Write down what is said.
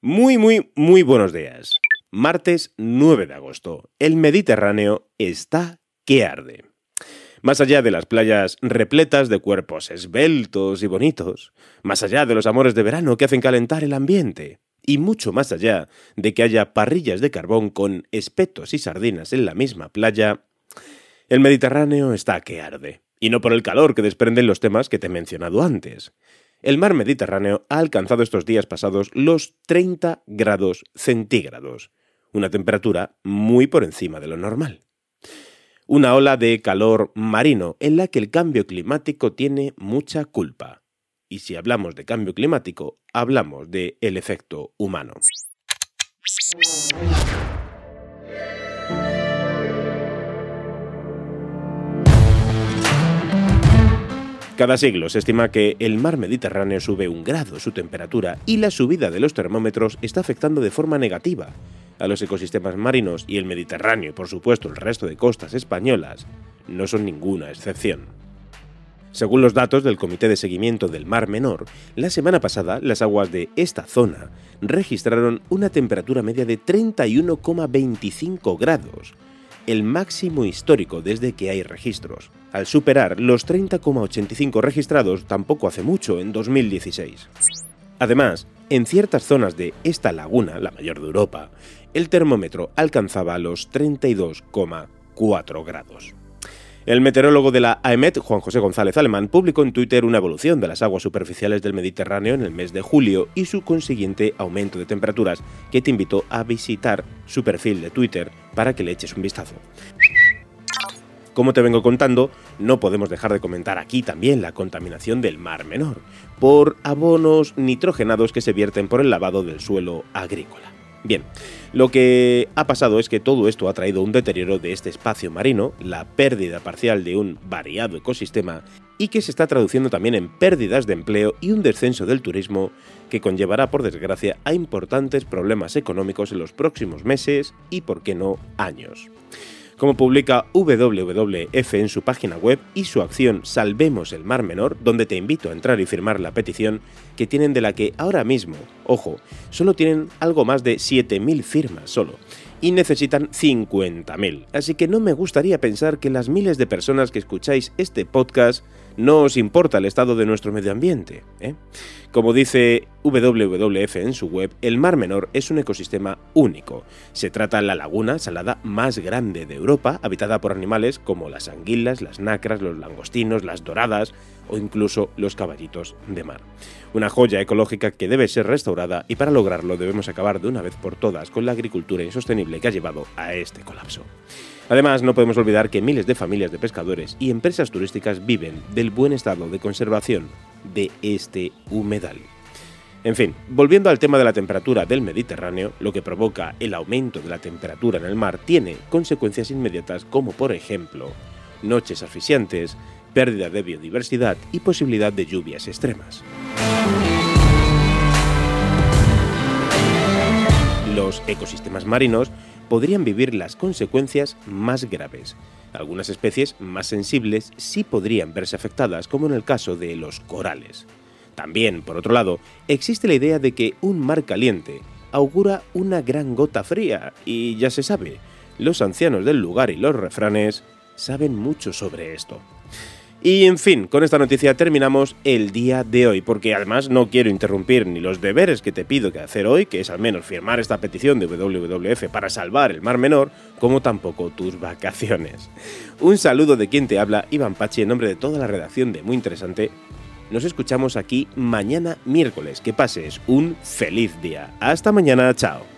Muy, muy, muy buenos días. Martes 9 de agosto. El Mediterráneo está que arde. Más allá de las playas repletas de cuerpos esbeltos y bonitos, más allá de los amores de verano que hacen calentar el ambiente, y mucho más allá de que haya parrillas de carbón con espetos y sardinas en la misma playa, el Mediterráneo está que arde, y no por el calor que desprenden los temas que te he mencionado antes. El mar Mediterráneo ha alcanzado estos días pasados los 30 grados centígrados, una temperatura muy por encima de lo normal una ola de calor marino en la que el cambio climático tiene mucha culpa. Y si hablamos de cambio climático, hablamos de el efecto humano. Cada siglo se estima que el mar Mediterráneo sube un grado su temperatura y la subida de los termómetros está afectando de forma negativa a los ecosistemas marinos y el Mediterráneo y por supuesto el resto de costas españolas no son ninguna excepción. Según los datos del Comité de Seguimiento del Mar Menor, la semana pasada las aguas de esta zona registraron una temperatura media de 31,25 grados, el máximo histórico desde que hay registros, al superar los 30,85 registrados tampoco hace mucho, en 2016. Además, en ciertas zonas de esta laguna, la mayor de Europa, el termómetro alcanzaba los 32,4 grados. El meteorólogo de la AEMET, Juan José González Alemán, publicó en Twitter una evolución de las aguas superficiales del Mediterráneo en el mes de julio y su consiguiente aumento de temperaturas, que te invitó a visitar su perfil de Twitter para que le eches un vistazo. Como te vengo contando, no podemos dejar de comentar aquí también la contaminación del Mar Menor, por abonos nitrogenados que se vierten por el lavado del suelo agrícola. Bien, lo que ha pasado es que todo esto ha traído un deterioro de este espacio marino, la pérdida parcial de un variado ecosistema y que se está traduciendo también en pérdidas de empleo y un descenso del turismo que conllevará por desgracia a importantes problemas económicos en los próximos meses y, por qué no, años como publica WWF en su página web y su acción Salvemos el Mar Menor, donde te invito a entrar y firmar la petición que tienen de la que ahora mismo, ojo, solo tienen algo más de 7.000 firmas solo y necesitan 50.000. Así que no me gustaría pensar que las miles de personas que escucháis este podcast no os importa el estado de nuestro medio ambiente. ¿eh? Como dice WWF en su web, el Mar Menor es un ecosistema único. Se trata de la laguna salada más grande de Europa, habitada por animales como las anguilas, las nacras, los langostinos, las doradas o incluso los caballitos de mar. Una joya ecológica que debe ser restaurada y para lograrlo debemos acabar de una vez por todas con la agricultura insostenible que ha llevado a este colapso. Además, no podemos olvidar que miles de familias de pescadores y empresas turísticas viven del buen estado de conservación de este humedal. En fin, volviendo al tema de la temperatura del Mediterráneo, lo que provoca el aumento de la temperatura en el mar tiene consecuencias inmediatas como por ejemplo noches asfixiantes, pérdida de biodiversidad y posibilidad de lluvias extremas. Los ecosistemas marinos podrían vivir las consecuencias más graves. Algunas especies más sensibles sí podrían verse afectadas, como en el caso de los corales. También, por otro lado, existe la idea de que un mar caliente augura una gran gota fría, y ya se sabe, los ancianos del lugar y los refranes saben mucho sobre esto. Y en fin, con esta noticia terminamos el día de hoy, porque además no quiero interrumpir ni los deberes que te pido que hacer hoy, que es al menos firmar esta petición de WWF para salvar el Mar Menor, como tampoco tus vacaciones. Un saludo de quien te habla, Iván Pachi, en nombre de toda la redacción de Muy Interesante. Nos escuchamos aquí mañana miércoles. Que pases un feliz día. Hasta mañana, chao.